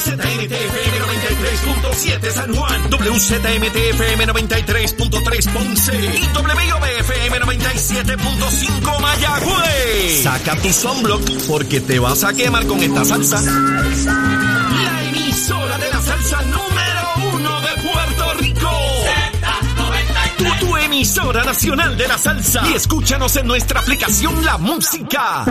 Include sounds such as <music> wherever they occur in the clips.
WZMTFM 93.7 San Juan. WZMTFM 93.3 Ponce. Y WIOBFM 97.5 Mayagüez. Saca tu sunblock porque te vas a quemar con esta salsa. La emisora de la salsa número uno de Puerto Rico. Tu, tu emisora nacional de la salsa. Y escúchanos en nuestra aplicación La Música.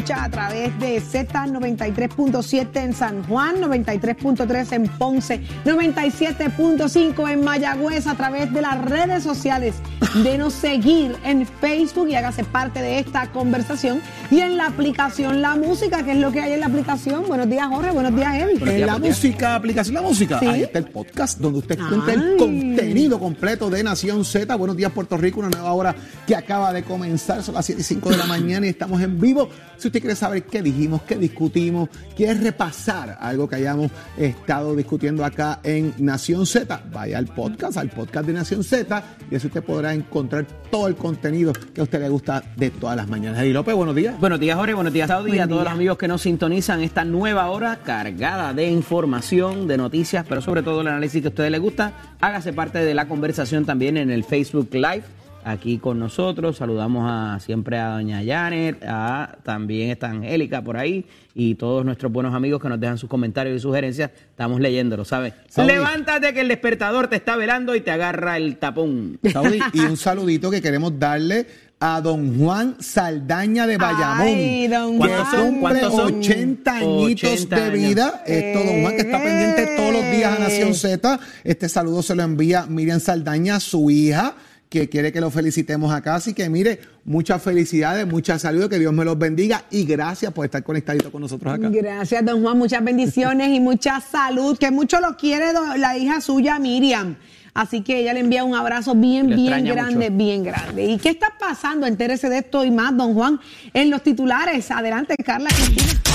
Escucha a través de Z93.7 en San Juan, 93.3 en Ponce, 97.5 en Mayagüez, a través de las redes sociales. Denos seguir en Facebook y hágase parte de esta conversación. Y en la aplicación La Música, que es lo que hay en la aplicación. Buenos días, Jorge. Buenos días, Eddie. En la música, aplicación La Música, Sí. ahí está el podcast donde usted encuentra el contenido completo de Nación Z. Buenos días, Puerto Rico, una nueva hora que acaba de comenzar. Son las 7 y 5 de la mañana y estamos en vivo. Si usted quiere saber qué dijimos, qué discutimos, quiere repasar algo que hayamos estado discutiendo acá en Nación Z, vaya al podcast, al podcast de Nación Z, y así usted podrá encontrar todo el contenido que a usted le gusta de todas las mañanas. Eddie López, buenos días. Buenos días, Jorge. Buenos días, Saudi. Buen a todos día. los amigos que nos sintonizan esta nueva hora cargada de información, de noticias, pero sobre todo el análisis que a ustedes les gusta. Hágase parte de la conversación también en el Facebook Live. Aquí con nosotros, saludamos a siempre a doña Janet, a también está Angélica por ahí y todos nuestros buenos amigos que nos dejan sus comentarios y sugerencias, estamos leyéndolo, ¿sabes? Saudi. Levántate que el despertador te está velando y te agarra el tapón. Saudi, y un saludito que queremos darle a don Juan Saldaña de Bayamón. Ay, don ¿Cuántos son? cumple ¿Cuántos son? 80 añitos 80 de vida. Esto, don Juan, que está pendiente todos los días a Nación Z. Este saludo se lo envía Miriam Saldaña, su hija, que quiere que lo felicitemos acá. Así que, mire, muchas felicidades, muchas saludos, que Dios me los bendiga y gracias por estar conectadito con nosotros acá. Gracias, don Juan. Muchas bendiciones y mucha salud. Que mucho lo quiere la hija suya, Miriam. Así que ella le envía un abrazo bien, bien grande, mucho. bien grande. ¿Y qué está pasando? Entérese de esto y más, don Juan, en los titulares. Adelante, Carla Cristina.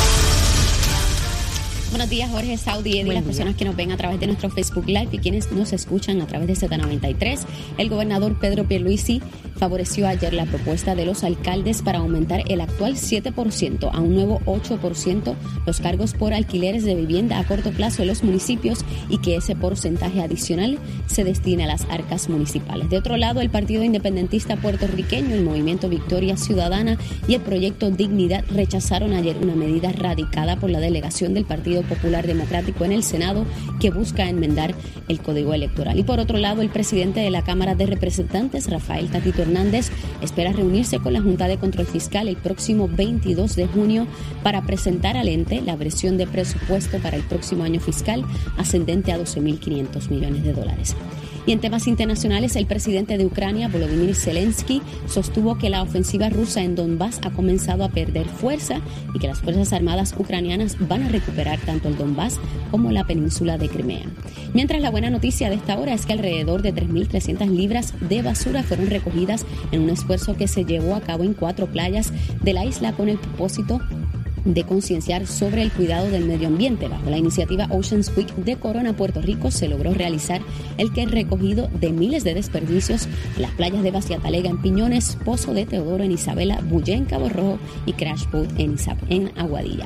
Buenos días, Jorge Saudi y las personas que nos ven a través de nuestro Facebook Live y quienes nos escuchan a través de Z93. El gobernador Pedro Pierluisi favoreció ayer la propuesta de los alcaldes para aumentar el actual 7% a un nuevo 8% los cargos por alquileres de vivienda a corto plazo en los municipios y que ese porcentaje adicional se destine a las arcas municipales. De otro lado, el Partido Independentista puertorriqueño, el Movimiento Victoria Ciudadana y el Proyecto Dignidad rechazaron ayer una medida radicada por la delegación del Partido Popular Democrático en el Senado que busca enmendar el Código Electoral. Y por otro lado, el presidente de la Cámara de Representantes, Rafael Tatito Hernández, espera reunirse con la Junta de Control Fiscal el próximo 22 de junio para presentar al ente la versión de presupuesto para el próximo año fiscal ascendente a 12.500 millones de dólares. Y en temas internacionales, el presidente de Ucrania, Volodymyr Zelensky, sostuvo que la ofensiva rusa en Donbass ha comenzado a perder fuerza y que las Fuerzas Armadas ucranianas van a recuperar tanto el Donbass como la península de Crimea. Mientras la buena noticia de esta hora es que alrededor de 3.300 libras de basura fueron recogidas en un esfuerzo que se llevó a cabo en cuatro playas de la isla con el propósito de concienciar sobre el cuidado del medio ambiente. Bajo la iniciativa Oceans Week de Corona, Puerto Rico, se logró realizar el que recogido de miles de desperdicios en las playas de Baciatalega en Piñones, Pozo de Teodoro en Isabela, Bullé en Cabo Rojo y Crash Boat en, en Aguadilla.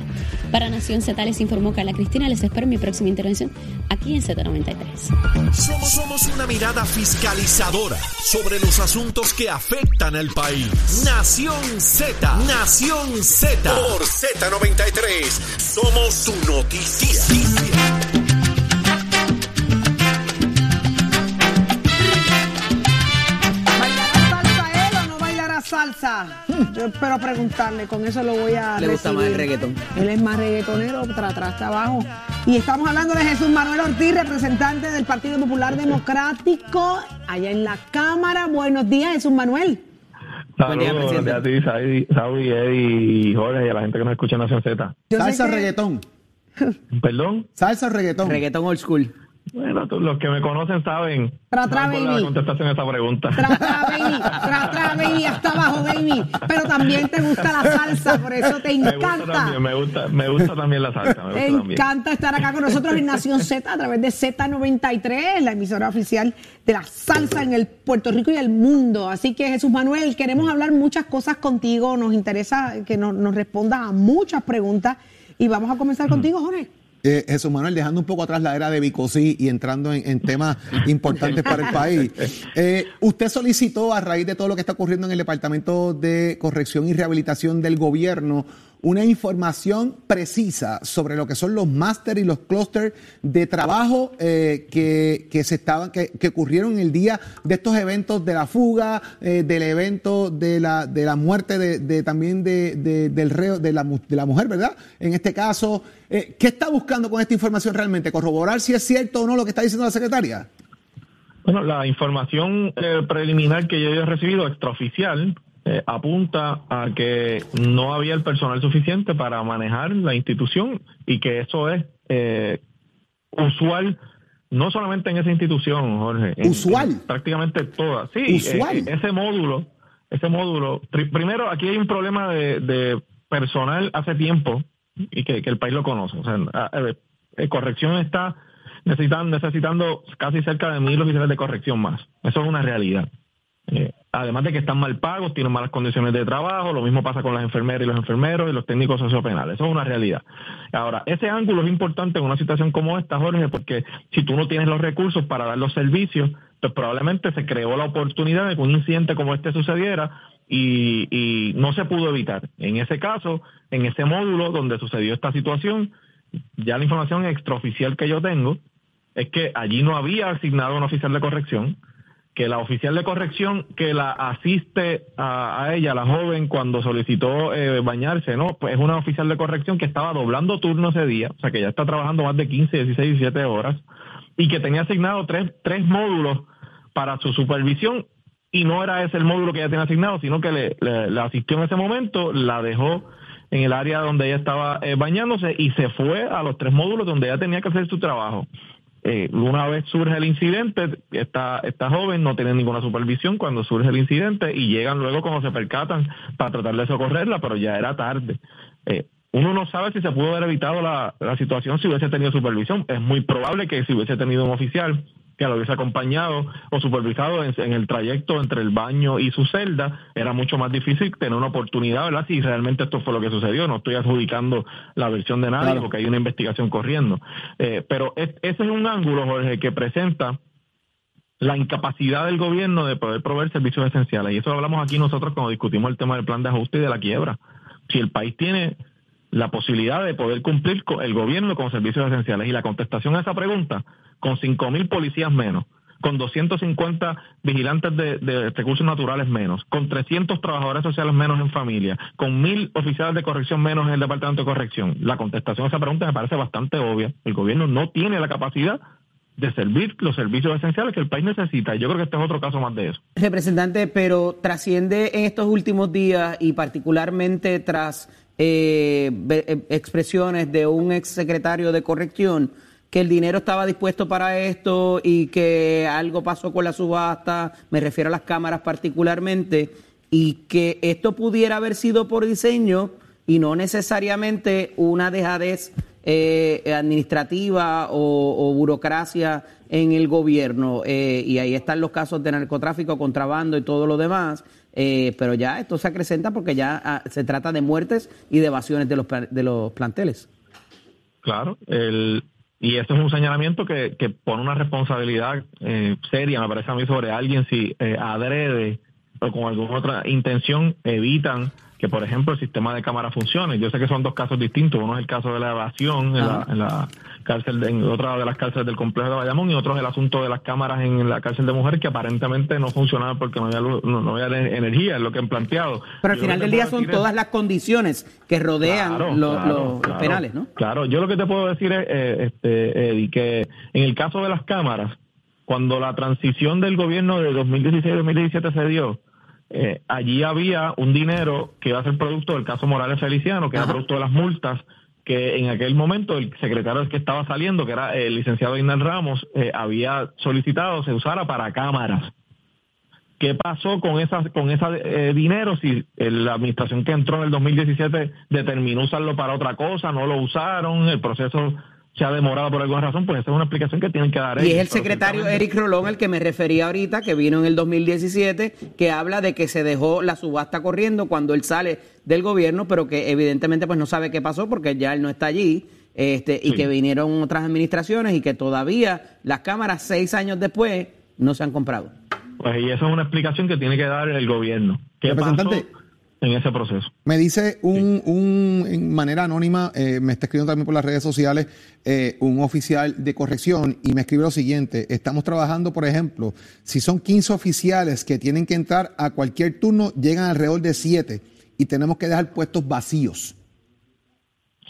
Para Nación Z les informó Carla Cristina. Les espero en mi próxima intervención aquí en Z93. Somos, somos una mirada fiscalizadora sobre los asuntos que afectan al país. Nación Z, Nación Z. Por Z93, somos su noticia. ¿Bailará salsa él o no bailará salsa? Yo espero preguntarle, con eso lo voy a Le gusta más el reggaetón. Él es más reggaetonero, tras atrás, abajo. Y estamos hablando de Jesús Manuel Ortiz, representante del Partido Popular Democrático, allá en la Cámara. Buenos días, Jesús Manuel. Buen día, Saludos presidente. a ti, Saudi, Saudi, Eddie y Jorge y a la gente que nos escucha en Nación Z. Salsa o que- reggaetón. Perdón, Salsa o reggaetón. Reggaetón old school. Bueno, tú- los que me conocen saben, Tra, tra, baby. la contestación a esa pregunta. Tra, tra, baby, tra, tra, baby, hasta abajo, baby. Pero también te gusta la salsa, por eso te <laughs> me gusta encanta. también, me gusta, me gusta también la salsa, me gusta Me también. encanta estar acá con nosotros en Nación Z a través de Z93, la emisora oficial de la salsa en el Puerto Rico y el mundo. Así que Jesús Manuel, queremos hablar muchas cosas contigo, nos interesa que nos, nos respondas a muchas preguntas y vamos a comenzar contigo, Jorge. Eh, Jesús Manuel, dejando un poco atrás la era de Bicosí y entrando en, en temas <laughs> importantes para el país. Eh, usted solicitó, a raíz de todo lo que está ocurriendo en el Departamento de Corrección y Rehabilitación del Gobierno, una información precisa sobre lo que son los máster y los clústeres de trabajo eh, que, que se estaban, que, que ocurrieron el día de estos eventos de la fuga, eh, del evento de la, de la muerte de, de también de, de- del reo, de la, de la mujer, ¿verdad? En este caso, eh, ¿qué está buscando con esta información realmente? ¿Corroborar si es cierto o no lo que está diciendo la secretaria? Bueno, la información eh, preliminar que yo he recibido extraoficial eh, apunta a que no había el personal suficiente para manejar la institución y que eso es eh, usual no solamente en esa institución, Jorge. en- ¿Usual? en prácticamente todas. Sí, ¿Usual? eh, ese módulo, ese módulo. pri- primero, aquí hay un problema de, de personal hace tiempo y que, que el país lo conoce. O sea, a- a ver, eh, corrección está necesitan, necesitando casi cerca de mil oficiales de corrección más. Eso es una realidad. Eh, además de que están mal pagos, tienen malas condiciones de trabajo, lo mismo pasa con las enfermeras y los enfermeros y los técnicos sociopenales. Eso es una realidad. Ahora, ese ángulo es importante en una situación como esta, Jorge, porque si tú no tienes los recursos para dar los servicios, pues probablemente se creó la oportunidad de que un incidente como este sucediera y, no se pudo evitar. En ese caso, en ese módulo donde sucedió esta situación, ya la información extraoficial que yo tengo es que allí no había asignado un oficial de corrección, que la oficial de corrección que la asiste a, a ella, la joven, cuando solicitó eh, bañarse, ¿no? Pues es una oficial de corrección que estaba doblando turno ese día, o sea que ya está trabajando más de 15, 16, 17 horas, y que tenía asignado tres, tres módulos para su supervisión, y no era ese el módulo que ella tenía asignado, sino que le, asistió en ese momento, la dejó en el área donde ella estaba eh, bañándose y se fue a los tres módulos donde ella tenía que hacer su trabajo. Eh, una vez surge el incidente, esta, esta joven no tiene ninguna supervisión cuando surge el incidente y llegan luego cuando se percatan para tratar de socorrerla, pero ya era tarde. Eh, uno no sabe si se pudo haber evitado la, la situación si hubiese tenido supervisión. Es muy probable que si hubiese tenido un oficial que lo hubiese acompañado o supervisado en, en el trayecto entre el baño y su celda, era mucho más difícil tener una oportunidad, ¿verdad? Si realmente esto fue lo que sucedió, no estoy adjudicando la versión de nadie Claro. porque hay una investigación corriendo. Eh, pero es- ese es un ángulo, Jorge, que presenta la incapacidad del gobierno de poder proveer servicios esenciales. Y eso lo hablamos aquí nosotros cuando discutimos el tema del plan de ajuste y de la quiebra. Si el país tiene la posibilidad de poder cumplir el gobierno con servicios esenciales. Y la contestación a esa pregunta, con 5 mil policías menos, con 250 vigilantes de, de recursos naturales menos, con 300 trabajadores sociales menos en familia, con mil oficiales de corrección menos en el departamento de corrección. La contestación a esa pregunta me parece bastante obvia. El gobierno no tiene la capacidad de servir los servicios esenciales que el país necesita. Y yo creo que este es otro caso más de eso. Representante, pero trasciende en estos últimos días y particularmente tras eh, eh, expresiones de un exsecretario de corrección que el dinero estaba dispuesto para esto y que algo pasó con la subasta, me refiero a las cámaras particularmente, y que esto pudiera haber sido por diseño y no necesariamente una dejadez eh, administrativa o, o burocracia en el gobierno. eh, y ahí están los casos de narcotráfico, contrabando y todo lo demás. Eh, pero ya esto se acrecenta porque ya ah, se trata de muertes y de evasiones de los, de los planteles. Claro, el, y eso es un señalamiento que, que pone una responsabilidad eh, seria, me parece a mí, sobre alguien si eh, adrede o con alguna otra intención evitan que, por ejemplo, el sistema de cámara funcione. Yo sé que son dos casos distintos. Uno es el caso de la evasión en, la, en la cárcel, de- en otra de las cárceles del complejo de Bayamón y otro es el asunto de las cámaras en la cárcel de mujeres que aparentemente no funcionaban porque no había, luz- no, no había energía, es lo que han planteado. Pero al Yo final del día son es- todas las condiciones que rodean Claro, lo- claro, lo- los claro. penales, ¿no? Claro, yo lo que te puedo decir es, eh, este, Eddie, que en el caso de las cámaras, cuando la transición del gobierno de 2016-2017 se dio, eh, allí había un dinero que iba a ser producto del caso Morales Feliciano, que era producto de las multas que en aquel momento el secretario que estaba saliendo, que era el licenciado Inal Ramos, eh, había solicitado se usara para cámaras. ¿Qué pasó con esa, con ese eh, dinero si la administración que entró en el 2017 determinó usarlo para otra cosa, no lo usaron, el proceso se ha demorado por alguna razón, pues esa es una explicación que tienen que dar. Y es el secretario Eric Rolón el que me refería ahorita, que vino en el 2017, que habla de que se dejó la subasta corriendo cuando él sale del gobierno, pero que evidentemente pues no sabe qué pasó porque ya él no está allí. Este, y que vinieron otras administraciones y que todavía las cámaras seis años después no se han comprado. Pues y esa es una explicación que tiene que dar el gobierno. ¿Qué pasó en ese proceso? Me dice un, un en manera anónima, eh, me está escribiendo también por las redes sociales, eh, un oficial de corrección y me escribe lo siguiente, estamos trabajando, por ejemplo, si son 15 oficiales que tienen que entrar a cualquier turno, llegan alrededor de 7 y tenemos que dejar puestos vacíos.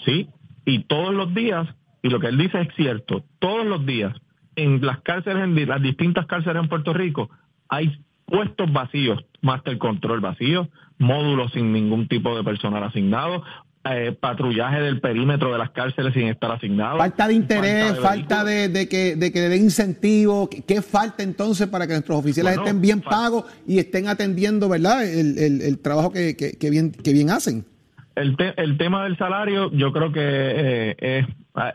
Sí, y todos los días, y lo que él dice es cierto, todos los días en las cárceles, en las distintas cárceles en Puerto Rico, hay puestos vacíos, master control vacío, módulos sin ningún tipo de personal asignado, eh, patrullaje del perímetro de las cárceles sin estar asignado. Falta de interés, falta de, que, de que den incentivo. ¿Qué falta entonces para que nuestros oficiales estén bien pagos y estén atendiendo verdad el, trabajo que, que, bien, que bien hacen? El, el tema del salario yo creo que eh,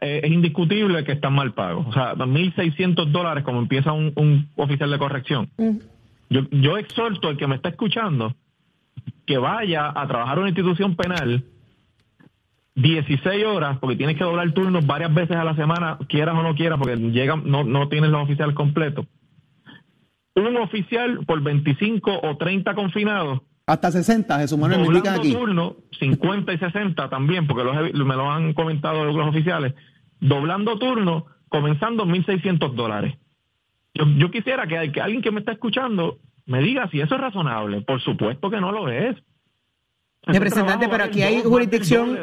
es, indiscutible que están mal pagos. O sea, 1.600 dólares como empieza un, oficial de corrección. Mm. Yo, yo exhorto al que me está escuchando que vaya a trabajar en una institución penal 16 horas, porque tienes que doblar turnos varias veces a la semana, quieras o no quieras, porque llegan, no, no tienes los oficiales completos. Un oficial por 25 o 30 confinados. Hasta 60, Jesús Manuel, me indican aquí. turno, 50 y 60 también, porque me lo han comentado los oficiales. Doblando turno, comenzando 1.600 dólares. Yo, quisiera que alguien que me está escuchando me diga si eso es razonable. Por supuesto que no lo es. Representante, pero aquí hay jurisdicción,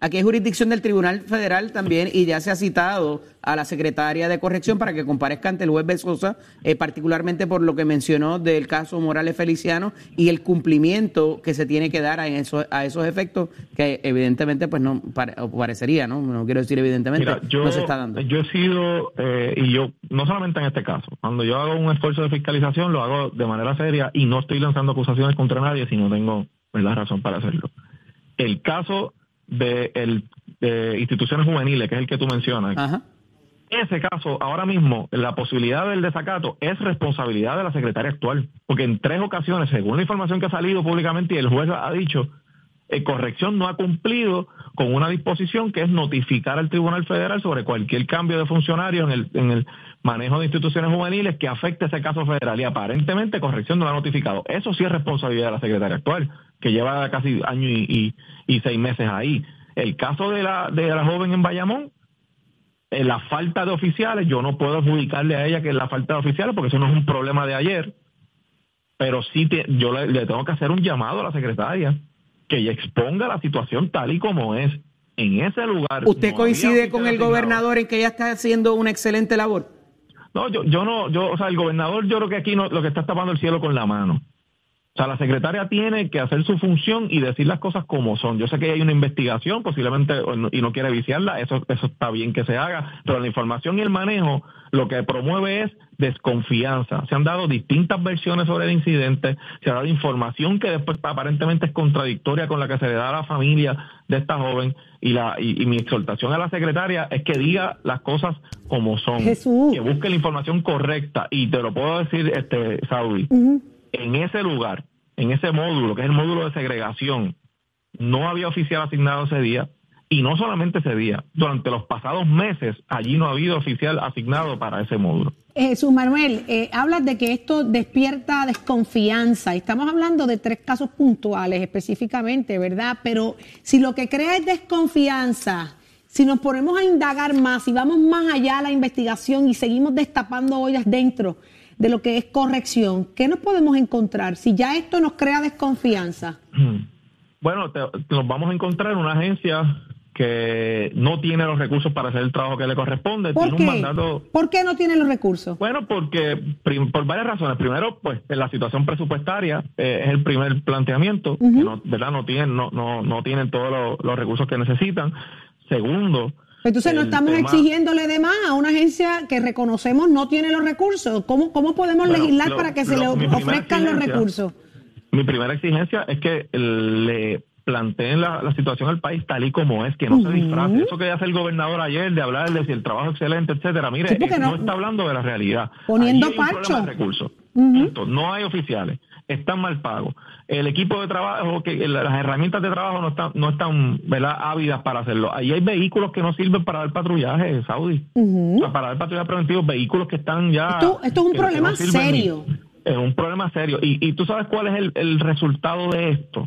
aquí hay jurisdicción del Tribunal Federal también y ya se ha citado a la secretaria de corrección para que comparezca ante el juez Besosa, eh, particularmente por lo que mencionó del caso Morales Feliciano y el cumplimiento que se tiene que dar a, eso, a esos efectos que evidentemente pues no parecería, ¿no? No quiero decir evidentemente, no se está dando. Yo he sido, eh, y yo, no solamente en este caso, cuando yo hago un esfuerzo de fiscalización lo hago de manera seria y no estoy lanzando acusaciones contra nadie si no tengo la razón para hacerlo. El caso de, el, de instituciones juveniles, que es el que tú mencionas, ese caso, ahora mismo, la posibilidad del desacato es responsabilidad de la secretaria actual, porque en tres ocasiones, según la información que ha salido públicamente y el juez ha dicho, eh, corrección no ha cumplido con una disposición que es notificar al Tribunal Federal sobre cualquier cambio de funcionario en el, manejo de instituciones juveniles que afecte ese caso federal y aparentemente corrección no lo ha notificado. Eso sí es responsabilidad de la secretaria actual, que lleva casi año y, seis meses ahí. El caso de la, de la joven en Bayamón, eh, la falta de oficiales, yo no puedo adjudicarle a ella que es la falta de oficiales porque eso no es un problema de ayer, pero sí yo le, tengo que hacer un llamado a la secretaria que ella exponga la situación tal y como es. En ese lugar. ¿Usted coincide con el gobernador en que ella está haciendo una excelente labor? No, yo, yo no, yo, o sea, el gobernador yo creo que aquí no, lo que está tapando el cielo con la mano. O sea, la secretaria tiene que hacer su función y decir las cosas como son. Yo sé que hay una investigación, posiblemente, y no quiere viciarla, eso, eso está bien que se haga, pero la información y el manejo lo que promueve es desconfianza. Se han dado distintas versiones sobre el incidente, se ha dado información que después aparentemente es contradictoria con la que se le da a la familia de esta joven y, la, y, mi exhortación a la secretaria es que diga las cosas como son, que busque la información correcta y te lo puedo decir, este Saudi, en ese lugar, en ese módulo, que es el módulo de segregación, no había oficial asignado ese día, y no solamente ese día, durante los pasados meses allí no ha habido oficial asignado para ese módulo. Jesús Manuel, eh, hablas de que esto despierta desconfianza. Estamos hablando de tres casos puntuales específicamente, ¿verdad? Pero si lo que crea es desconfianza, si nos ponemos a indagar más y vamos más allá de la investigación y seguimos destapando ollas dentro de lo que es corrección, ¿qué nos podemos encontrar si ya esto nos crea desconfianza? Bueno, nos vamos a encontrar en una agencia que no tiene los recursos para hacer el trabajo que le corresponde. ¿Por, qué? ¿Por qué no tiene los recursos? Bueno, porque por varias razones. Primero, pues la situación presupuestaria eh, es el primer planteamiento, que no, ¿verdad? No tienen, no, no, no tienen todos los, recursos que necesitan. Segundo, Entonces no estamos tema- exigiéndole de más a una agencia que reconocemos no tiene los recursos. ¿Cómo, cómo podemos Bueno, legislar lo- para que se lo- le ofrezcan los recursos? Mi primera exigencia es que le planteen la, la situación al país tal y como es, que no se disfrace. Eso que hace el gobernador ayer de hablar de si el trabajo es excelente, etcétera. Mire, Sí, eh, no, no- está hablando de la realidad. Poniendo parcho. Punto. No hay oficiales. Están mal pagos. El equipo de trabajo, que las herramientas de trabajo no están, no están ¿verdad? ávidas para hacerlo. Ahí hay vehículos que no sirven para dar patrullaje, Saudi. O sea, para dar patrullaje preventivo, vehículos que están ya... Esto- esto es un que- que problema no sirven ni- serio. es un problema serio. Y, y tú sabes cuál es el, el resultado de esto.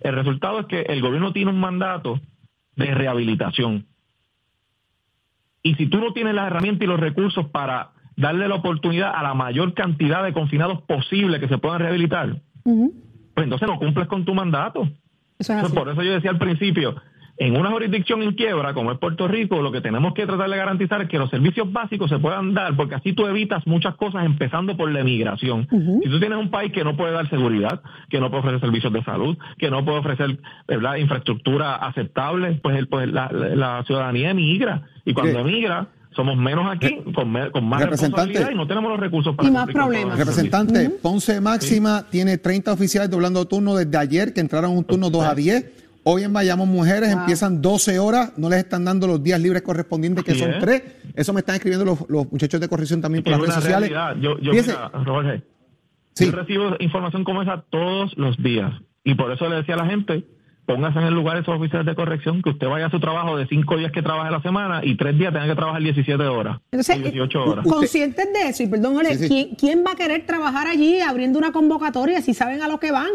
El resultado es que el gobierno tiene un mandato de rehabilitación. Y si tú no tienes las herramientas y los recursos para darle la oportunidad a la mayor cantidad de confinados posible que se puedan rehabilitar, pues entonces no cumples con tu mandato. Eso es por eso yo decía al principio, en una jurisdicción en quiebra como es Puerto Rico, lo que tenemos que tratar de garantizar es que los servicios básicos se puedan dar, porque así tú evitas muchas cosas, empezando por la emigración. Si tú tienes un país que no puede dar seguridad, que no puede ofrecer servicios de salud, que no puede ofrecer ¿verdad? infraestructura aceptable, pues, el, pues la, la- la ciudadanía emigra. Y cuando emigra, somos menos aquí, con, me- con más responsabilidad y no tenemos los recursos para Y más problemas. Representante, Ponce Máxima tiene 30 oficiales doblando turno desde ayer, que entraron un turno 2 a 10. Hoy en Bayamón Mujeres empiezan 12 horas, no les están dando los días libres correspondientes, que Así son es. 3. Eso me están escribiendo los, los muchachos de corrección también por las redes sociales. realidad. Yo, yo mira, Jorge, Sí. yo recibo información como esa todos los días. Y por eso le decía a la gente, póngase en el lugar de esos oficiales de corrección, que usted vaya a su trabajo de cinco días que trabaje a la semana y tres días tenga que trabajar 17 horas. Entonces, o 18 eh, horas. conscientes de eso, y perdón, Jorge, Sí, sí. ¿quién, quién va a querer trabajar allí abriendo una convocatoria si saben a lo que van?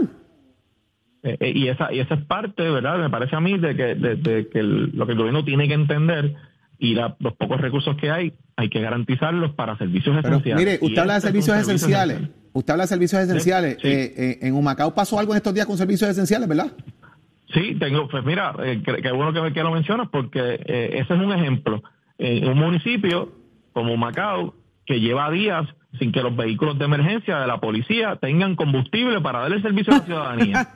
Eh, eh, y esa y esa es parte, ¿verdad? Me parece a mí de que, de, de que el- lo que el gobierno tiene que entender y la- los pocos recursos que hay, hay que garantizarlos para servicios Pero esenciales. mire, Y usted habla de este es un servicios servicio esenciales. esencial. Usted habla de servicios esenciales. Sí. Eh, eh, en Humacao pasó algo en estos días con servicios esenciales, ¿verdad? Sí, tengo, pues mira, eh, que- qué bueno que, que lo mencionas porque eh, ese es un ejemplo. En un municipio como Macao, que lleva días sin que los vehículos de emergencia de la policía tengan combustible para darle servicio a la ciudadanía.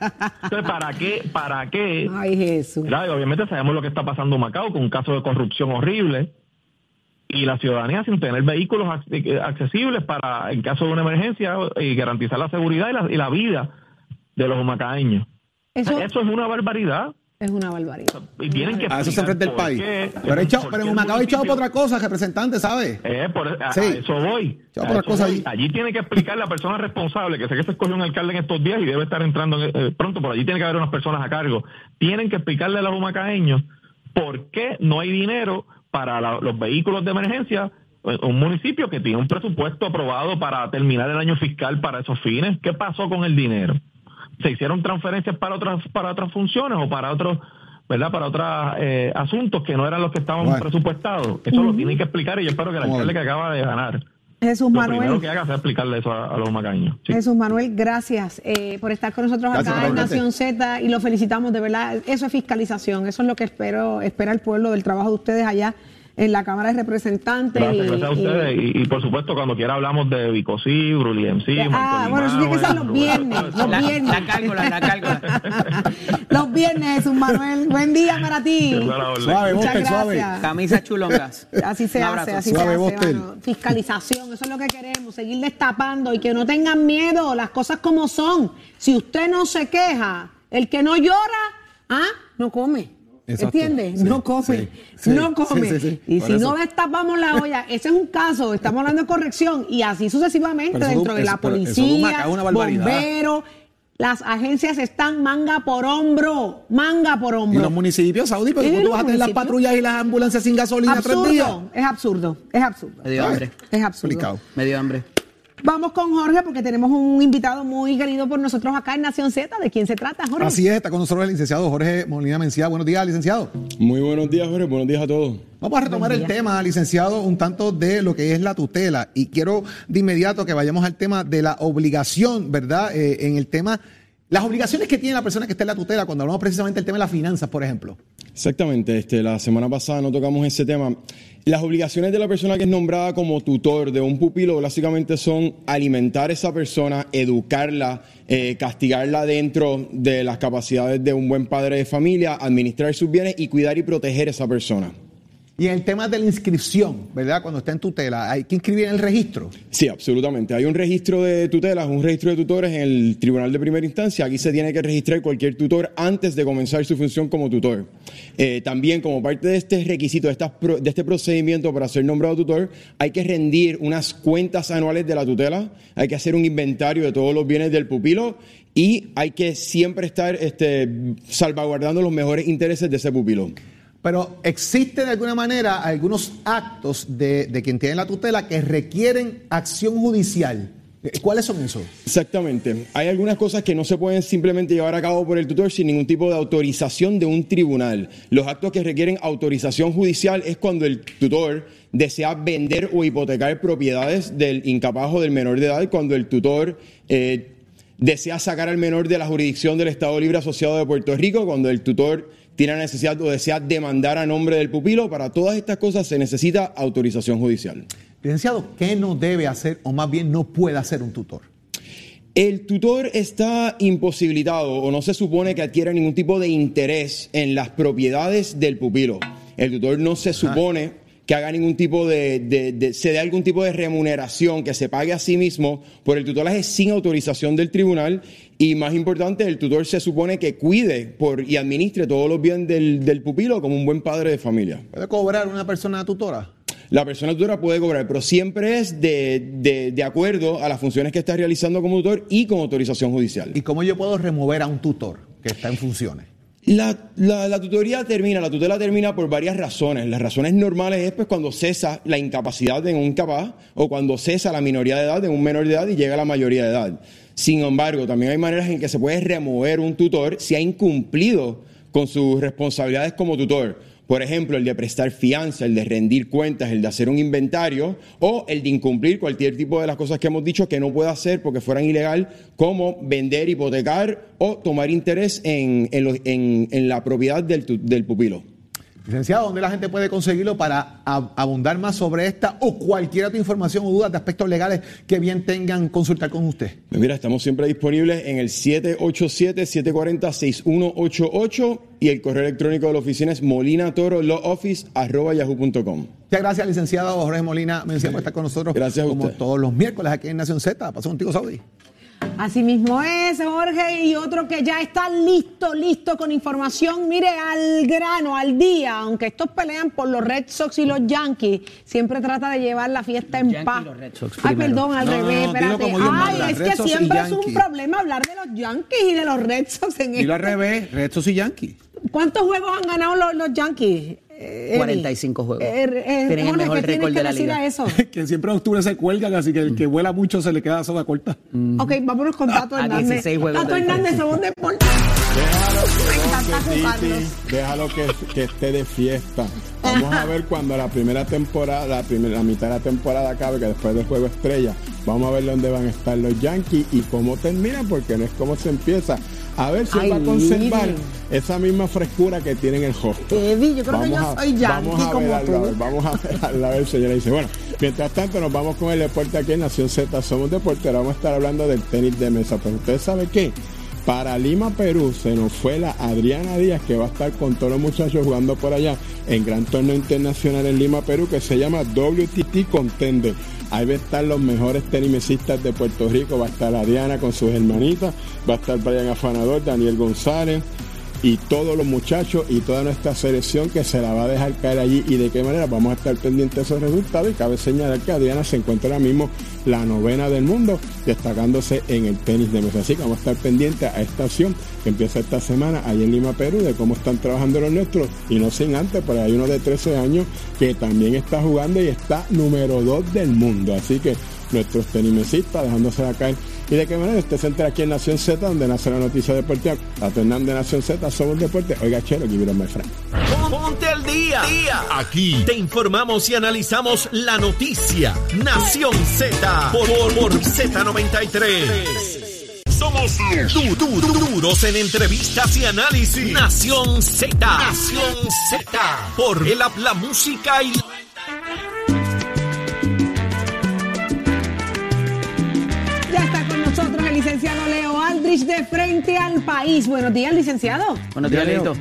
Entonces, ¿para qué? ¿Para qué? Ay, Jesús. Y obviamente sabemos lo que está pasando en Macao con un caso de corrupción horrible y la ciudadanía sin tener vehículos ac- eh, accesibles para en caso de una emergencia y garantizar la seguridad y la, y la vida de los macaeños. Eso Eso es una barbaridad. es una barbaridad. Y tienen que A eso se enfrenta el país. qué- Pero, he echado- por pero en he echado por otra cosa, representante, ¿sabe? Eh, por, a, Sí. a eso voy. A por otra eso cosa voy. ahí. Allí tiene que explicar la persona responsable, que sé que se escogió un alcalde en estos días y debe estar entrando eh, pronto, por allí tiene que haber unas personas a cargo. Tienen que explicarle a los humacaeños por qué no hay dinero para la- los vehículos de emergencia. Un municipio que tiene un presupuesto aprobado para terminar el año fiscal para esos fines. ¿Qué pasó con el dinero? ¿Se hicieron transferencias para otras para otras funciones o para otros ¿verdad? Para otros eh, asuntos que no eran los que estaban Bueno. presupuestados. Eso lo tienen que explicar y yo espero que el alcalde que acaba de ganar Jesús lo primero que haga es explicarle eso a, a los macaños. Sí. Jesús Manuel, gracias eh, por estar con nosotros Gracias, acá en. Nación Z y lo felicitamos de verdad. Eso es fiscalización, eso es lo que espero, espera el pueblo del trabajo de ustedes allá en la Cámara de Representantes. Gracias, y- gracias a ustedes. Y, y, por supuesto, cuando quiera hablamos de Vicosí, Bruli Ah, bueno, eso tiene que ser los viernes, los La, viernes. la cálcula, la cálcula. <laughs> Los viernes, Jesús Manuel. Buen día para ti. Suave, Muchas Bostel, suave. gracias. Camisas chulongas. Así se hace, así Suave, se hace. Mano. Fiscalización, eso es lo que queremos, seguir destapando y que no tengan miedo, las cosas como son. Si usted no se queja, el que no llora, ah, no come. Exacto. ¿Entiendes? Sí, no come. sí, no come. sí, sí, sí. Y Por si eso. no destapamos la olla, <laughs> ese es un caso, estamos hablando de corrección y así sucesivamente dentro de la policía, bomberos. Las agencias están manga por hombro, manga por Y hombro. los municipios, Saudi, pero Y ¿cómo tú vas a tener las patrullas y las ambulancias sin gasolina tres días? absurdo, es absurdo, es absurdo. Me dio hambre. Es absurdo. Complicado. Me dio hambre. Vamos con Jorge porque tenemos un invitado muy querido por nosotros acá en Nación Z. ¿De quién se trata, Jorge? Así es, está con nosotros el licenciado Jorge Molina Mencía. Buenos días, licenciado. Muy buenos días, Jorge. Buenos días a todos. Vamos a retomar el tema, licenciado, un tanto de lo que es la tutela. Y quiero de inmediato que vayamos al tema de la obligación, ¿verdad? Eh, en el tema Las obligaciones que tiene la persona que está en la tutela cuando hablamos precisamente del tema de las finanzas, por ejemplo. Exactamente, este, la semana pasada no tocamos ese tema. Las obligaciones de la persona que es nombrada como tutor de un pupilo básicamente son alimentar a esa persona, educarla, eh, castigarla dentro de las capacidades de un buen padre de familia, administrar sus bienes y cuidar y proteger a esa persona. Y en el tema de la inscripción, ¿verdad? Cuando está en tutela, ¿hay que inscribir en el registro? Sí, absolutamente. Hay un registro de tutelas, un registro de tutores en el Tribunal de Primera Instancia. Aquí se tiene que registrar cualquier tutor antes de comenzar su función como tutor. Eh, también, como parte de este requisito, de, este procedimiento para ser nombrado tutor, hay que rendir unas cuentas anuales de la tutela, hay que hacer un inventario de todos los bienes del pupilo y hay que siempre estar este, salvaguardando los mejores intereses de ese pupilo. Pero existe de alguna manera algunos actos de, quien tiene la tutela que requieren acción judicial. Eh, ¿Cuáles son esos? Exactamente. Hay algunas cosas que no se pueden simplemente llevar a cabo por el tutor sin ningún tipo de autorización de un tribunal. Los actos que requieren autorización judicial es cuando el tutor desea vender o hipotecar propiedades del incapaz o del menor de edad, cuando el tutor eh, desea sacar al menor de la jurisdicción del Estado Libre Asociado de Puerto Rico, cuando el tutor tiene la necesidad o desea demandar a nombre del pupilo. Para todas estas cosas se necesita autorización judicial. Licenciado, ¿qué no debe hacer o más bien no puede hacer un tutor? El tutor está imposibilitado o no se supone que adquiera ningún tipo de interés en las propiedades del pupilo. El tutor no se supone que haga ningún tipo de, se dé algún tipo de remuneración, que se pague a sí mismo por el tutelaje sin autorización del tribunal y más importante, el tutor se supone que cuide por, y administre todos los bienes del, pupilo como un buen padre de familia. ¿Puede cobrar una persona tutora? La persona tutora puede cobrar, pero siempre es de, de, acuerdo a las funciones que está realizando como tutor y con autorización judicial. ¿Y cómo yo puedo remover a un tutor que está en funciones? La, tutoría termina, la tutela termina por varias razones. Las razones normales es pues cuando cesa la incapacidad de un incapaz o cuando cesa la minoría de edad de un menor de edad y llega a la mayoría de edad. Sin embargo, también hay maneras en que se puede remover un tutor si ha incumplido con sus responsabilidades como tutor. Por ejemplo, el de prestar fianza, el de rendir cuentas, el de hacer un inventario o el de incumplir cualquier tipo de las cosas que hemos dicho que no puede hacer porque fueran ilegal, como vender, hipotecar o tomar interés en, la propiedad del pupilo. Licenciado, ¿dónde la gente puede conseguirlo para abundar más sobre esta o cualquier otra información o dudas de aspectos legales que bien tengan consultar con usted? Pues mira, estamos siempre disponibles en el 787-740-6188 y el correo electrónico de la oficina es molinatorolawoffice.yahoo.com. Muchas gracias, licenciado Jorge Molina. Me por estar con nosotros. Gracias a Como todos los miércoles aquí en Nación Z. Paso contigo, Saudi. Así mismo es, Jorge, y otro que ya está listo, listo con información, mire, al grano, al día, aunque estos pelean por los Red Sox y los Yankees, siempre trata de llevar la fiesta en paz. Ay, perdón, al revés, espérate. Ay, es que siempre es un problema hablar de los Yankees y de los Red Sox en Dilo al revés, Red Sox y Yankees. ¿Cuántos juegos han ganado los, los Yankees? 45 eh, juegos. Eh, eh, Tienen el mejor récord de la liga. Eso? <laughs> que siempre en octubre se cuelgan, así que el que vuela mucho se le queda soga corta. Mm. Ok, vámonos con Tato <laughs> Hernández. Tato Hernández, somos deporte. Déjalo, que, que, esté de fiesta. Vamos a ver cuando la primera temporada, la, primera, la mitad de la temporada acabe, que después del juego estrella, vamos a ver dónde van a estar los Yankees y cómo terminan, porque no es cómo se empieza. A ver si va a conservar esa misma frescura que tiene en el host. Eddie, yo creo vamos que yo soy yankee vamos a como ver, tú. vamos a ver, a ver, señora. Dice, bueno, mientras tanto nos vamos con el deporte aquí en Nación Z. Somos deporte, ahora vamos a estar hablando del tenis de mesa. Pero ustedes saben qué? Para Lima, Perú, se nos fue la Adriana Díaz, que va a estar con todos los muchachos jugando por allá en gran torneo internacional en Lima, Perú, que se llama WTT Contender. Ahí va a estar los mejores tenisistas de Puerto Rico. Va a estar Adriana con sus hermanitas. Va a estar Brian Afanador, Daniel González y todos los muchachos y toda nuestra selección que se la va a dejar caer allí y de qué manera vamos a estar pendientes de esos resultados. Y cabe señalar que Adriana se encuentra ahora mismo la novena del mundo destacándose en el tenis de mesa. Así que vamos a estar pendientes a esta acción que empieza esta semana allí en Lima, Perú de cómo están trabajando los nuestros. Y no sin antes, pero hay uno de 13 años que también está jugando y está número 2 del mundo. Así que nuestros tenisistas dejándose la caer y de qué manera usted se entera aquí en Nación Z, donde nace la noticia deportiva. A Fernández de Nación Z, somos deporte. Oiga, chero, give it my friend. Ponte al día. Aquí te informamos y analizamos la noticia. Nación Z por, por Z93. somos du- du- du- duros en entrevistas y análisis. Nación Z. Nación Z. Por el app, la música y De Frente al País. Buenos días, licenciado. Buenos días, Leo. Leito.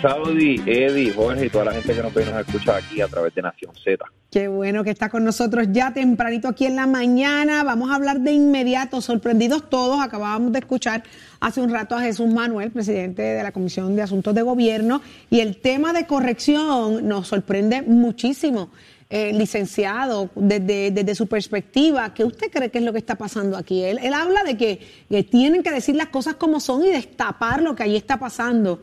Saudi, Eddie, Jorge y toda la gente que nos ve y nos escucha aquí a través de Nación Z. Qué bueno que está con nosotros ya tempranito aquí en la mañana. Vamos a hablar de inmediato, sorprendidos todos. Acabábamos de escuchar hace un rato a Jesús Manuel, presidente de la Comisión de Asuntos de Gobierno, y el tema de corrección nos sorprende muchísimo. Eh, licenciado, desde, desde su perspectiva, ¿qué usted cree que es lo que está pasando aquí? Él, él habla de que, que tienen que decir las cosas como son y destapar lo que allí está pasando,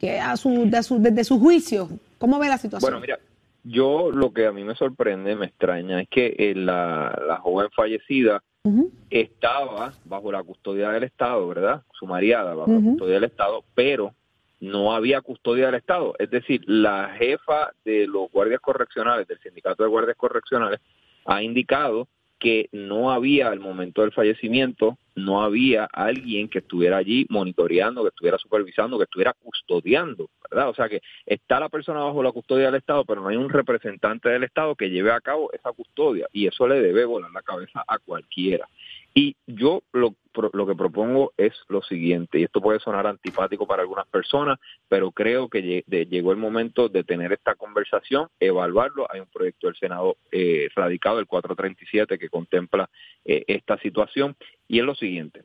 que a su, de su- desde su juicio, ¿cómo ve la situación? Bueno, mira, yo lo que a mí me sorprende, me extraña, es que eh, la, la joven fallecida estaba bajo la custodia del Estado, ¿verdad? Sumariada bajo la custodia del Estado, pero no había custodia del Estado. Es decir, la jefa de los guardias correccionales, del sindicato de guardias correccionales, ha indicado que no había al momento del fallecimiento, no había alguien que estuviera allí monitoreando, que estuviera supervisando, que estuviera custodiando, ¿verdad? O sea que está la persona bajo la custodia del Estado, pero no hay un representante del Estado que lleve a cabo esa custodia y eso le debe volar la cabeza a cualquiera. Y yo lo, lo que propongo es lo siguiente, y esto puede sonar antipático para algunas personas, pero creo que llegó el momento de tener esta conversación, evaluarlo. Hay un proyecto del Senado eh, radicado, el 437, que contempla eh, esta situación, y es lo siguiente.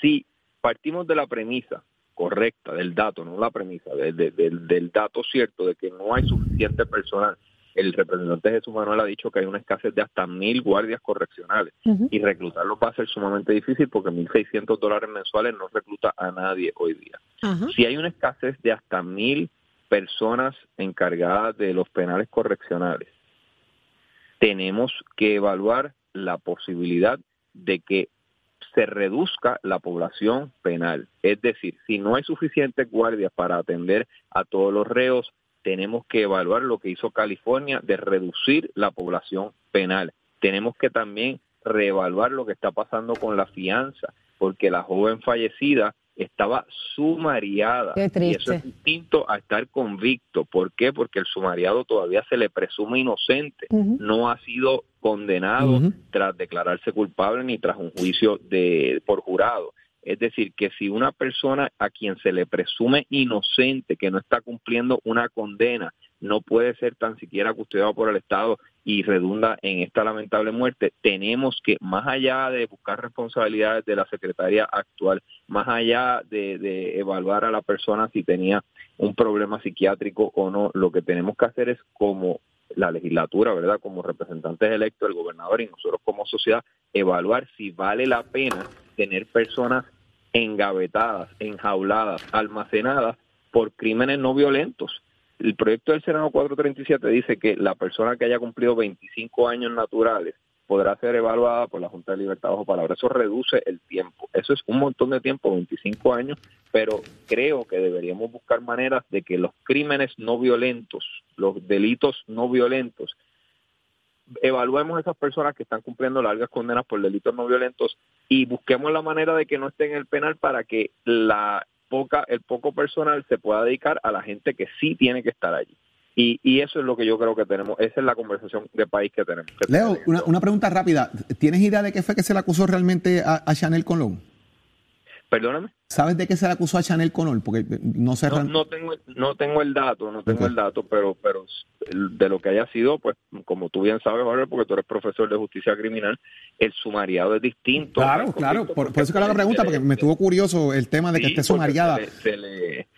Si partimos de la premisa correcta, del dato, no la premisa, de- de- del- del dato cierto de que no hay suficiente personal, el representante Jesús Manuel ha dicho que hay una escasez de hasta mil guardias correccionales y reclutarlos va a ser sumamente difícil porque 1.600 dólares mensuales no recluta a nadie hoy día. Si hay una escasez de hasta mil personas encargadas de los penales correccionales, tenemos que evaluar la posibilidad de que se reduzca la población penal. Es decir, si no hay suficientes guardias para atender a todos los reos, tenemos que evaluar lo que hizo California de reducir la población penal. Tenemos que también reevaluar lo que está pasando con la fianza, porque la joven fallecida estaba sumariada. Qué Y eso es distinto a estar convicto. ¿Por qué? Porque el sumariado todavía se le presume inocente. No ha sido condenado tras declararse culpable ni tras un juicio de por jurado. Es decir, que si una persona a quien se le presume inocente, que no está cumpliendo una condena, no puede ser tan siquiera custodiado por el Estado y redunda en esta lamentable muerte, tenemos que, más allá de buscar responsabilidades de la secretaria actual, más allá de, de evaluar a la persona si tenía un problema psiquiátrico o no, lo que tenemos que hacer es como la legislatura, ¿verdad? Como representantes electos, el gobernador y nosotros como sociedad, evaluar si vale la pena tener personas engavetadas, enjauladas, almacenadas por crímenes no violentos. El proyecto del Senado 437 dice que la persona que haya cumplido 25 años naturales podrá ser evaluada por la Junta de Libertad Bajo Palabra. Eso reduce el tiempo. Eso es un montón de tiempo, 25 años, pero creo que deberíamos buscar maneras de que los crímenes no violentos, los delitos no violentos, evaluemos a esas personas que están cumpliendo largas condenas por delitos no violentos y busquemos la manera de que no estén en el penal para que la poca el poco personal se pueda dedicar a la gente que sí tiene que estar allí. Y, y eso es lo que yo creo que tenemos, esa es la conversación de país que tenemos. que Leo, una, una pregunta rápida. ¿Tienes idea de qué fue que se le acusó realmente a, a Chanel Colón? Perdóname. ¿Sabes de qué se le acusó a Chanel Colón? Porque no sé. No, tengo no tengo el dato, no tengo el dato, pero pero de lo que haya sido, pues como tú bien sabes, Jorge, porque tú eres profesor de justicia criminal, el sumariado es distinto. Claro, claro. Por, por eso que le hago la pregunta, porque me estuvo curioso el tema de que Sí, esté sumariada. Se le, se le,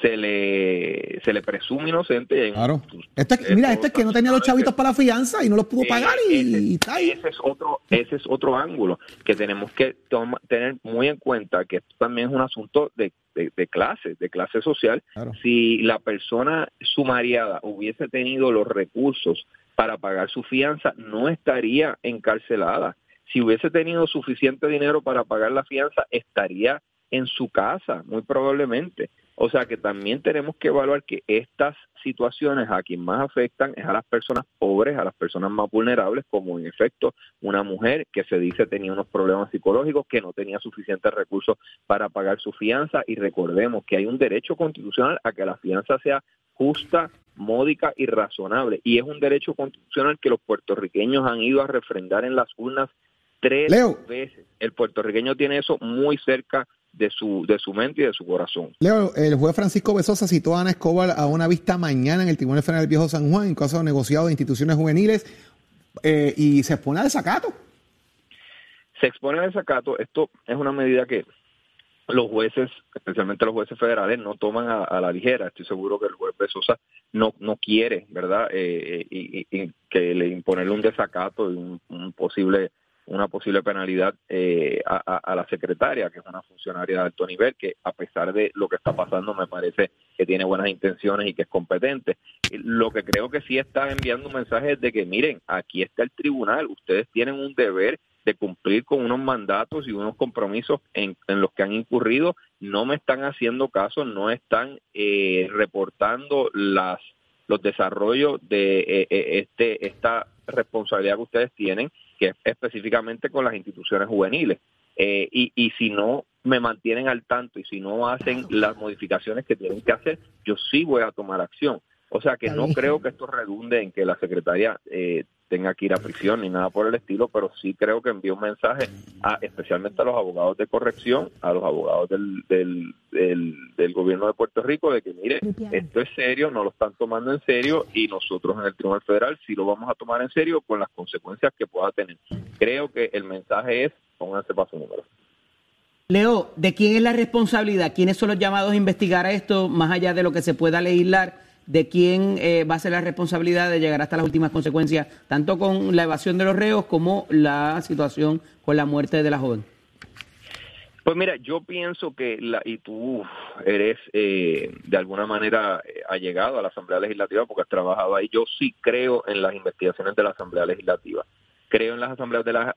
se le, se le presume inocente. Claro. Esto es, mira, esto es que no tenía los chavitos para la fianza y no los pudo Eh, pagar y, ese, y tal. ese es otro ese es otro ángulo que tenemos que toma- tener muy en cuenta que esto también es un asunto de, de, de clase de clase social Claro. si la persona sumariada hubiese tenido los recursos para pagar su fianza no estaría encarcelada si hubiese tenido suficiente dinero para pagar la fianza estaría en su casa muy probablemente O sea que también tenemos que evaluar que estas situaciones a quien más afectan es a las personas pobres, a las personas más vulnerables, como en efecto una mujer que se dice tenía unos problemas psicológicos, que no tenía suficientes recursos para pagar su fianza. Y recordemos que hay un derecho constitucional a que la fianza sea justa, módica y razonable. Y es un derecho constitucional que los puertorriqueños han ido a refrendar en las urnas tres veces. El puertorriqueño tiene eso muy cerca de su, de su mente y de su corazón. Leo, el juez Francisco Besosa citó a Ana Escobar a una vista mañana en el Tribunal Federal del Viejo San Juan en caso de negociado de instituciones juveniles eh, y se expone al desacato. Se expone al desacato. Esto es una medida que los jueces, especialmente los jueces federales, no toman a, la ligera. Estoy seguro que el juez Besosa no no quiere, ¿verdad?, eh, y, que le imponerle un desacato y un posible una posible penalidad eh, a, la secretaria, que es una funcionaria de alto nivel, que a pesar de lo que está pasando me parece que tiene buenas intenciones y que es competente. Lo que creo que sí está enviando un mensaje de que miren, aquí está el tribunal, ustedes tienen un deber de cumplir con unos mandatos y unos compromisos en, los que han incurrido, no me están haciendo caso, no están eh, reportando las los desarrollos de eh, este esta responsabilidad que ustedes tienen que es específicamente con las instituciones juveniles. Eh, y, y si no me mantienen al tanto y si no hacen las modificaciones que tienen que hacer, yo sí voy a tomar acción. O sea que no creo que esto redunde en que la secretaria eh, tenga que ir a prisión ni nada por el estilo, pero sí creo que envía un mensaje a, especialmente a los abogados de corrección, a los abogados del, del, del, gobierno de Puerto Rico, de que mire, esto es serio, no lo están tomando en serio y nosotros en el Tribunal Federal sí lo vamos a tomar en serio con las consecuencias que pueda tener. Creo que el mensaje es, pónganse para su número. Leo, ¿de quién es la responsabilidad? ¿Quiénes son los llamados a investigar esto más allá de lo que se pueda legislar? De quién eh, va a ser la responsabilidad de llegar hasta las últimas consecuencias, tanto con la evasión de los reos como la situación con la muerte de la joven. Pues mira, yo pienso que, la, y tú eres eh, de alguna manera eh, allegado a la Asamblea Legislativa porque has trabajado ahí, yo sí creo en las investigaciones de la Asamblea Legislativa. Creo en las asambleas de, la,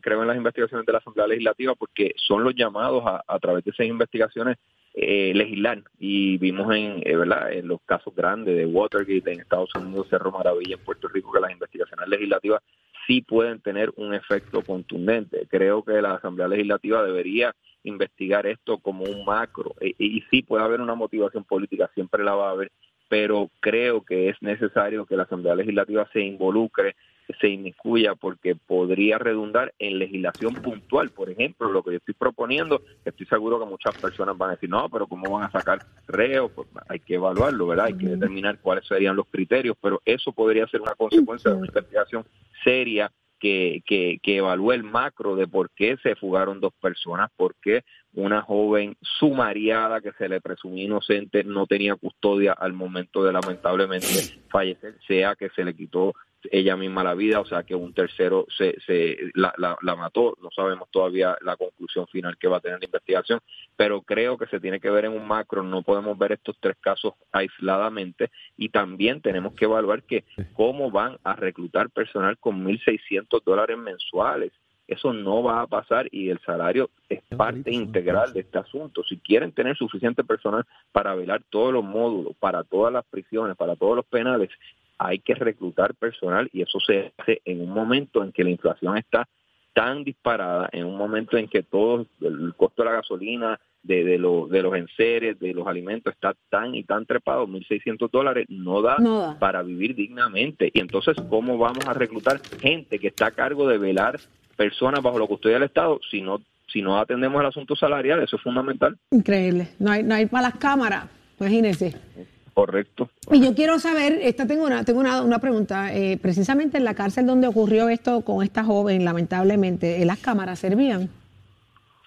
creo en las investigaciones de la Asamblea Legislativa porque son los llamados a, a través de esas investigaciones eh, legislar. Y vimos en eh, en los casos grandes de Watergate en Estados Unidos Cerro Maravilla en Puerto Rico que las investigaciones legislativas sí pueden tener un efecto contundente. Creo que la Asamblea Legislativa debería investigar esto como un macro. Y, y sí puede haber una motivación política siempre la va a haber pero creo que es necesario que la Asamblea Legislativa se involucre se inmiscuya porque podría redundar en legislación puntual. Por ejemplo, lo que yo estoy proponiendo, estoy seguro que muchas personas van a decir, no, pero ¿cómo van a sacar reos? Pues hay que evaluarlo, ¿verdad? Hay que determinar cuáles serían los criterios, pero eso podría ser una consecuencia de una investigación seria que, que, que evalúe el macro de por qué se fugaron dos personas, por qué una joven sumariada que se le presumía inocente no tenía custodia al momento de lamentablemente fallecer, sea que se le quitó ella misma la vida, o sea que un tercero se, se la, la, mató, no sabemos todavía la conclusión final que va a tener la investigación, pero creo que se tiene que ver en un macro, no podemos ver estos tres casos aisladamente y también tenemos que evaluar que cómo van a reclutar personal con 1.600 dólares mensuales. Eso no va a pasar y el salario es parte integral de este asunto. Si quieren tener suficiente personal para velar todos los módulos, para todas las prisiones, para todos los penales, hay que reclutar personal y eso se hace en un momento en que la inflación está tan disparada, en un momento en que todo el costo de la gasolina, de, de, de los enseres, de los alimentos está tan y tan trepado, 1.600 dólares no da, no da, para vivir dignamente. Y entonces, ¿cómo vamos a reclutar gente que está a cargo de velar personas bajo la custodia del Estado si no si no atendemos el asunto salarial? Eso es fundamental. Increíble. No hay, no hay para las cámaras, imagínense. Correcto. Y yo quiero saber, esta tengo una, tengo una, una pregunta, eh, precisamente en la cárcel donde ocurrió esto con esta joven, lamentablemente, ¿las cámaras servían?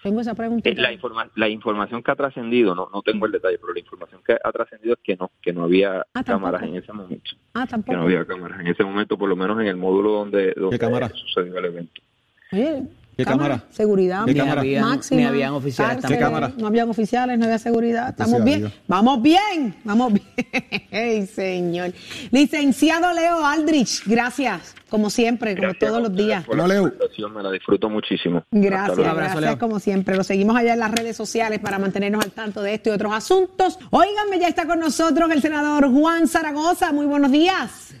Tengo esa pregunta. Eh, la, la información que ha trascendido, no, no tengo el detalle, pero la información que ha trascendido es que no, que no había ah, cámaras en ese momento. Ah, tampoco. Que no había cámaras en ese momento, por lo menos en el módulo donde, donde sucedió el evento. Oye, ¿Qué cámara? Seguridad ¿Qué Ni cámara? habían, máxima. ni habían oficiales ¿Qué cámara? No habían oficiales, no había seguridad. Estamos sea bien. Dios. Vamos bien. Vamos <laughs> bien. Ey, señor. Licenciado Leo Aldrich, gracias. Como siempre, como todos los días. Hola, Leo. Me la disfruto muchísimo. Gracias, abrazo, gracias Leo. como siempre. Lo seguimos allá en las redes sociales para mantenernos al tanto de esto y otros asuntos. Óiganme, ya está con nosotros el senador Juan Zaragoza. Muy buenos días.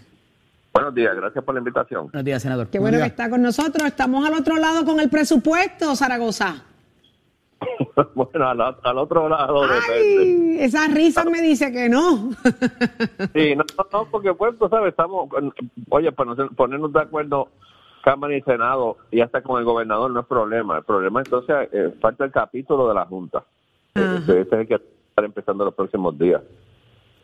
Buenos días, gracias por la invitación. Buenos días, senador. Qué bueno que está con nosotros. Estamos al otro lado con el presupuesto, Zaragoza. <laughs> bueno, al, al otro lado de... Ay, esa risa me dice que no. <laughs> Sí, no, no, porque pues, tú sabes, estamos, oye, para nos- ponernos de acuerdo Cámara y Senado y hasta con el gobernador no es problema. El problema entonces eh, falta el capítulo de la Junta. Ese, ese es el que estar empezando los próximos días.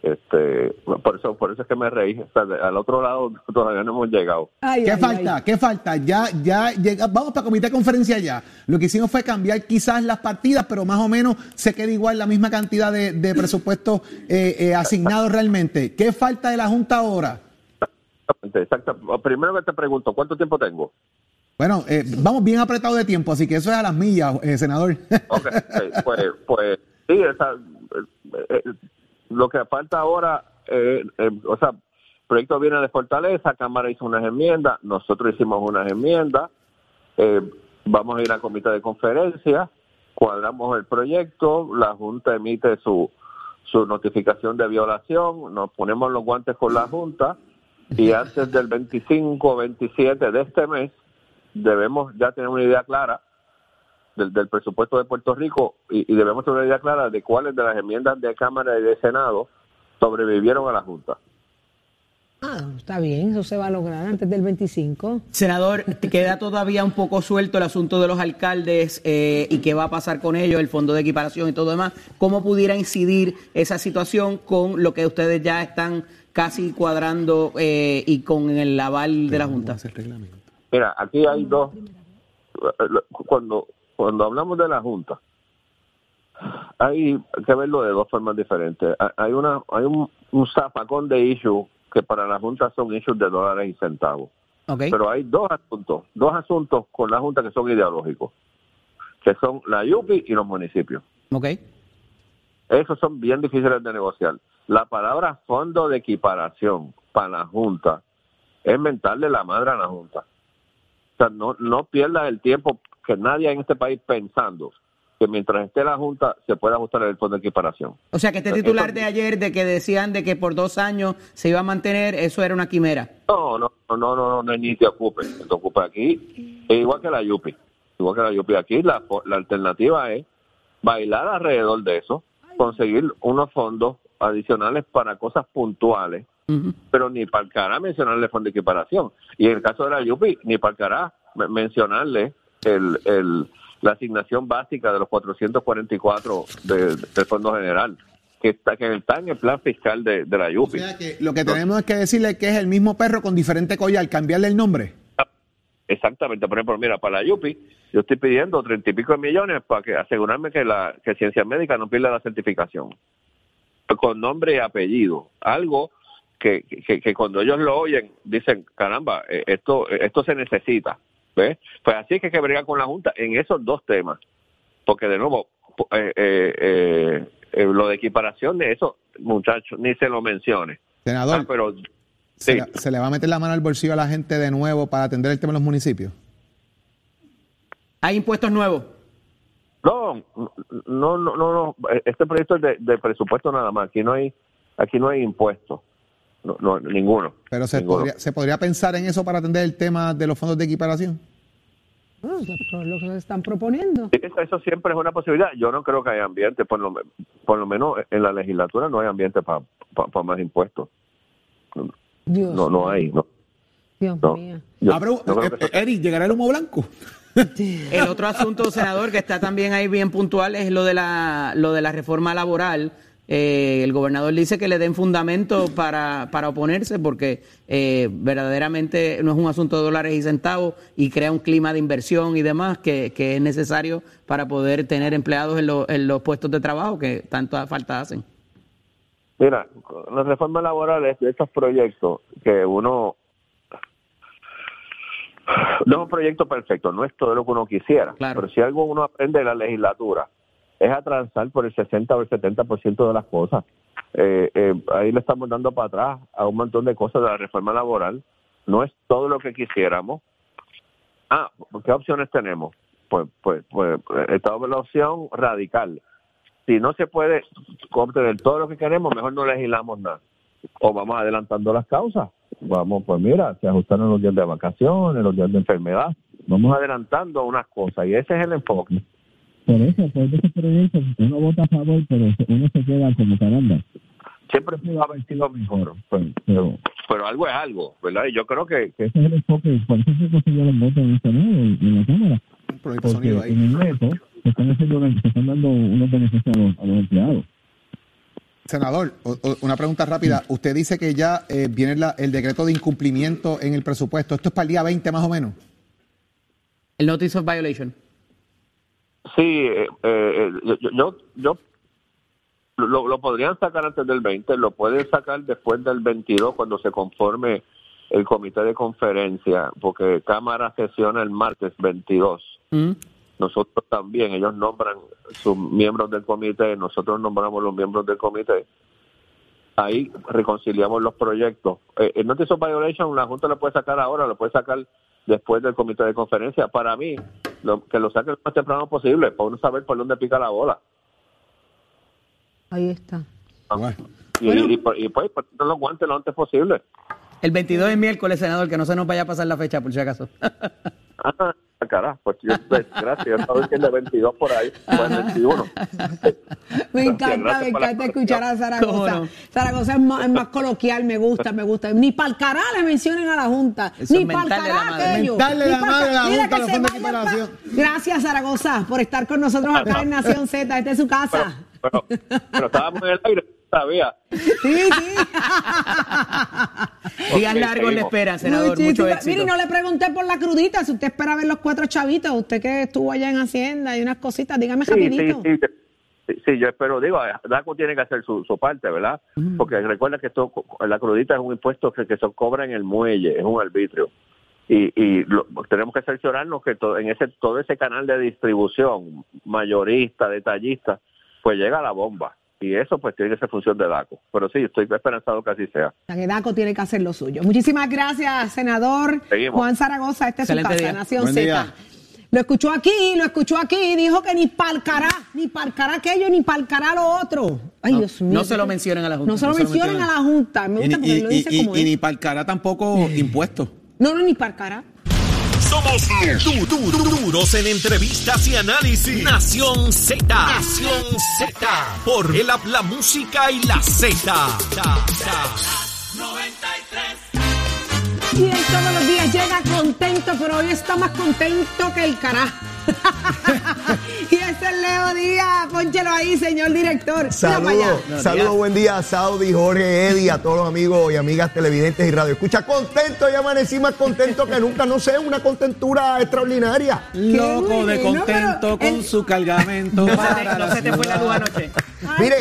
Este, por eso, por eso es que me reí. O sea, de- al otro lado <laughs> todavía no hemos llegado. Ay, ¿Qué ay, falta? ay. ¿Qué falta? Ya, ya llega, vamos para comité de conferencia ya. Lo que hicimos fue cambiar quizás las partidas, pero más o menos se queda igual la misma cantidad de, de presupuesto eh, eh, asignado realmente. ¿Qué falta de la Junta ahora? Exactamente, exacto. Primero que te pregunto, ¿cuánto tiempo tengo? Bueno, eh, vamos bien apretados de tiempo, así que eso es a las millas, eh, senador. Ok, ok, pues, pues sí, esa, eh, eh, lo que falta ahora, eh, eh, o sea, el proyecto viene de Fortaleza, Cámara hizo unas enmiendas, nosotros hicimos unas enmiendas, eh, vamos a ir a comité de conferencia, cuadramos el proyecto, la Junta emite su, su notificación de violación, nos ponemos los guantes con la Junta y antes del 25 o 27 de este mes debemos ya tener una idea clara del, del presupuesto de Puerto Rico y, y debemos tener una idea clara de cuáles de las enmiendas de Cámara y de Senado sobrevivieron a la Junta. Ah, está bien, eso se va a lograr antes del 25. Senador, te queda todavía un poco suelto el asunto de los alcaldes eh, y qué va a pasar con ellos, el fondo de equiparación y todo demás. ¿Cómo pudiera incidir esa situación con lo que ustedes ya están casi cuadrando eh, y con el aval de la Junta? Mira, aquí hay dos. Cuando, cuando hablamos de la Junta, hay que verlo de dos formas diferentes. Ha- Hay una hay un, un zafacón de issues que para la Junta son issues de dólares y centavos. Ok. Pero hay dos asuntos, dos asuntos con la Junta que son ideológicos, que son la YUPI y los municipios. Ok. Esos son bien difíciles de negociar. La palabra fondo de equiparación para la Junta es mentarle la madre a la Junta. O sea, no, no pierdas el tiempo que nadie en este país pensando que mientras esté la Junta se puede ajustar el fondo de equiparación. O sea, que este titular de ayer de que decían de que por dos años se iba a mantener, eso era una quimera. No, no, no, no, no, no, ni te ocupes. Te ocupes aquí. Igual que la YUPI. Igual que la YUPI aquí, la, la alternativa es bailar alrededor de eso, conseguir unos fondos adicionales para cosas puntuales, pero ni para el mencionarle el fondo de equiparación. Y en el caso de la YUPI, ni para el mencionarle el, el, la asignación básica de los 444 de- del Fondo General, que está, que está en el plan fiscal de, de la O YUPI. sea que lo que tenemos es que decirle que es el mismo perro con diferente collar, cambiarle el nombre. Exactamente, por ejemplo, mira, para la YUPI, yo estoy pidiendo treinta y pico de millones para que asegurarme que la que ciencia médica no pierda la certificación. Con nombre y apellido. Algo que, que, que cuando ellos lo oyen, dicen, caramba, eh, esto, esto se necesita. ¿Ves? Pues así es que hay que bregar con la Junta en esos dos temas. Porque de nuevo, eh, eh, eh, eh, lo de equiparación de eso, muchachos, ni se lo mencione. Senador, Ah, pero ¿se, sí. le, se le va a meter la mano al bolsillo a la gente de nuevo para atender el tema de los municipios? Hay impuestos nuevos. No, no, no, no, no. Este proyecto es de, de presupuesto nada más. Aquí no hay, aquí no hay impuestos, no, no, ninguno. Pero se Ninguno. podría, se podría pensar en eso para atender el tema de los fondos de equiparación. Eso es lo que se están proponiendo. Sí, Eso, eso siempre es una posibilidad. Yo no creo que haya ambiente, por lo, por lo menos en la legislatura no hay ambiente para más impuestos. Dios, No, no hay. No, Dios no. mío. Yo- Ah, pero, no creo eh, eh, Eric, ¿llegará el humo blanco? El otro asunto, senador, que está también ahí bien puntual es lo de la, lo de la reforma laboral. Eh, el gobernador dice que le den fundamento para, para oponerse porque eh, verdaderamente no es un asunto de dólares y centavos y crea un clima de inversión y demás que, que es necesario para poder tener empleados en, lo- en los puestos de trabajo que tanta falta hacen. Mira, las reformas laborales de estos proyectos que uno No es un proyecto perfecto, no es todo lo que uno quisiera. Pero si algo uno aprende de la legislatura es a transar por el 60 o el 70% de las cosas. Eh, eh, ahí le estamos dando para atrás a un montón de cosas de la reforma laboral. No es todo lo que quisiéramos. Ah, ¿qué opciones tenemos? Pues, pues, pues, estamos en la opción radical. Si no se puede obtener todo lo que queremos, mejor no legislamos nada. O vamos adelantando las causas. Vamos, pues mira, se ajustaron los días de vacaciones, los días de enfermedad. Vamos adelantando unas cosas y ese es el enfoque. Por eso, por ese proyecto, uno vota a favor, pero uno se queda como caramba. Siempre se va a sido mejor, pues, pero, pero algo es algo, ¿verdad? Y yo creo que, ese es el enfoque, por eso se consiguió los votos en el Senado y en la Cámara. Porque en el reto se están, haciendo, se están dando unos beneficios a los, a los empleados. Senador, una pregunta rápida. Usted dice que ya eh, viene la, el decreto de incumplimiento en el presupuesto. ¿Esto es para el día 20 más o menos? El Notice of Violation. Sí, eh, eh, yo, yo, lo, podrían sacar antes del 20, lo pueden sacar después del 22 cuando se conforme el comité de conferencia, porque Cámara sesiona el martes 22. Mm. Nosotros también, ellos nombran sus miembros del comité, nosotros nombramos los miembros del comité. Ahí reconciliamos los proyectos. Eh, el Notice of Violation, la Junta lo puede sacar ahora, lo puede sacar después del comité de conferencia. Para mí, que lo saque lo más temprano posible, para uno saber por dónde pica la bola. Ahí está. Ah, y, y, y, pues, los guantes lo antes posible. El 22 es miércoles, senador, que no se nos vaya a pasar la fecha, por si acaso. <laughs> ah, carajo, pues yo, <laughs> gracias, yo que es de 22 por ahí, pues 21. <laughs> me encanta, me encanta escuchar a Zaragoza. Zaragoza es más, coloquial, me gusta, me gusta. Ni para el cará le mencionen a la Junta, ni para el cará aquello. la madre la Junta, los fondos de Gracias, Zaragoza, por estar con nosotros acá en Nación Z, esta es su casa. Pero, pero estábamos en el aire sabía. Sí, sí. <laughs> Días largos le esperan, senador. Mucho éxito. Mire, no le pregunté por la crudita. Si usted espera ver los cuatro chavitos, usted que estuvo allá en Hacienda y unas cositas, dígame rapidito. Sí, sí, sí, yo espero, digo, DACO tiene que hacer su, parte, ¿verdad? Porque recuerda que esto, la crudita es un impuesto que, se cobra en el muelle, es un arbitrio. Y, y tenemos que cerciorarnos que todo, en ese todo ese canal de distribución, mayorista, detallista, pues llega la bomba y eso pues tiene que ser función de DACO. Pero sí, estoy esperanzado que así sea. que DACO tiene que hacer lo suyo. Muchísimas gracias, senador Juan Zaragoza. Este es su casa, Nación Z. Lo escuchó aquí, lo escuchó aquí, dijo que ni palcará, ni palcará aquello, ni palcará lo otro. Ay, Dios mío. No se lo mencionen a la Junta. No se lo, mencionen, a la Junta. Me gusta porque lo dice como y, ni palcará tampoco impuestos. No, no, ni palcará. Somos du duros en entrevistas y análisis. Nación Z. Nación Z. Por el la música y la Z. 93. Y él todos los días llega contento, pero hoy está más contento que el carajo. <laughs> y ese es Leo Díaz, pónchelo ahí, señor director. Saludos, saludos, buen día a Saudi, Jorge, Eddie, a todos los amigos y amigas televidentes y radio. Escucha, contento, y amanecí más contento que nunca, no sé, una contentura extraordinaria. Loco de contento con su cargamento. <laughs> no, se te fue la luz anoche. Mire,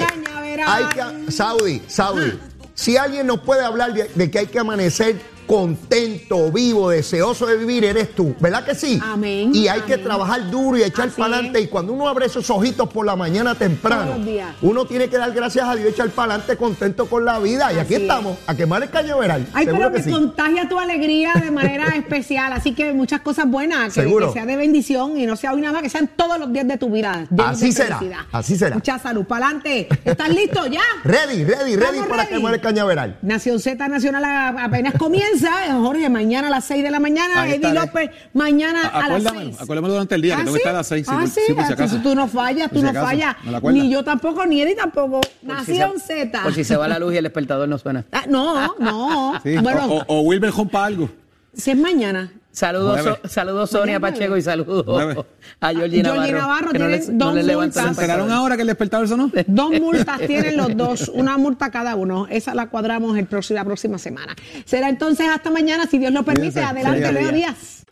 hay que, Saudi, Saudi, si alguien nos puede hablar de que hay que amanecer contento, vivo, deseoso de vivir, eres tú. ¿Verdad que sí? Amén. Y hay que trabajar duro y echar para adelante. Y cuando uno abre esos ojitos por la mañana temprano, uno tiene que dar gracias a Dios, echar para adelante contento con la vida. Y aquí estamos, a quemar el cañaveral. Ay, pero que, contagia tu alegría de manera <laughs> especial. Así que muchas cosas buenas, que, que, sea de bendición y no sea hoy nada más, que sean todos los días de tu vida. Así será. Así será. Mucha salud. Para adelante. ¿Estás listo ya? ready, ready, ready para quemar el cañaveral. Nación Z Nacional apenas comienza. Jorge, mañana a las 6 de la mañana. Eddie López, mañana a, las 6. Acuérdame durante el día, que ¿Ah, tengo que estar a las 6. Ah, sí, si tú no fallas, tú no fallas. Ni yo tampoco, ni Eddie tampoco. Nación Z. Por si se va la luz y el despertador no suena. Ah, no, no. Bueno, o, o, Wilber para algo. Si es mañana. Saludos, saludos Sonia Pacheco y saludos a Georgie Navarro. Georgie Navarro tiene dos multas. ¿Se enteraron ahora que el despertador sonó? Dos multas tienen los dos, una multa cada uno. Esa la cuadramos el próximo, la próxima semana. Será entonces hasta mañana, si Dios lo permite. Adelante, Leo Díaz.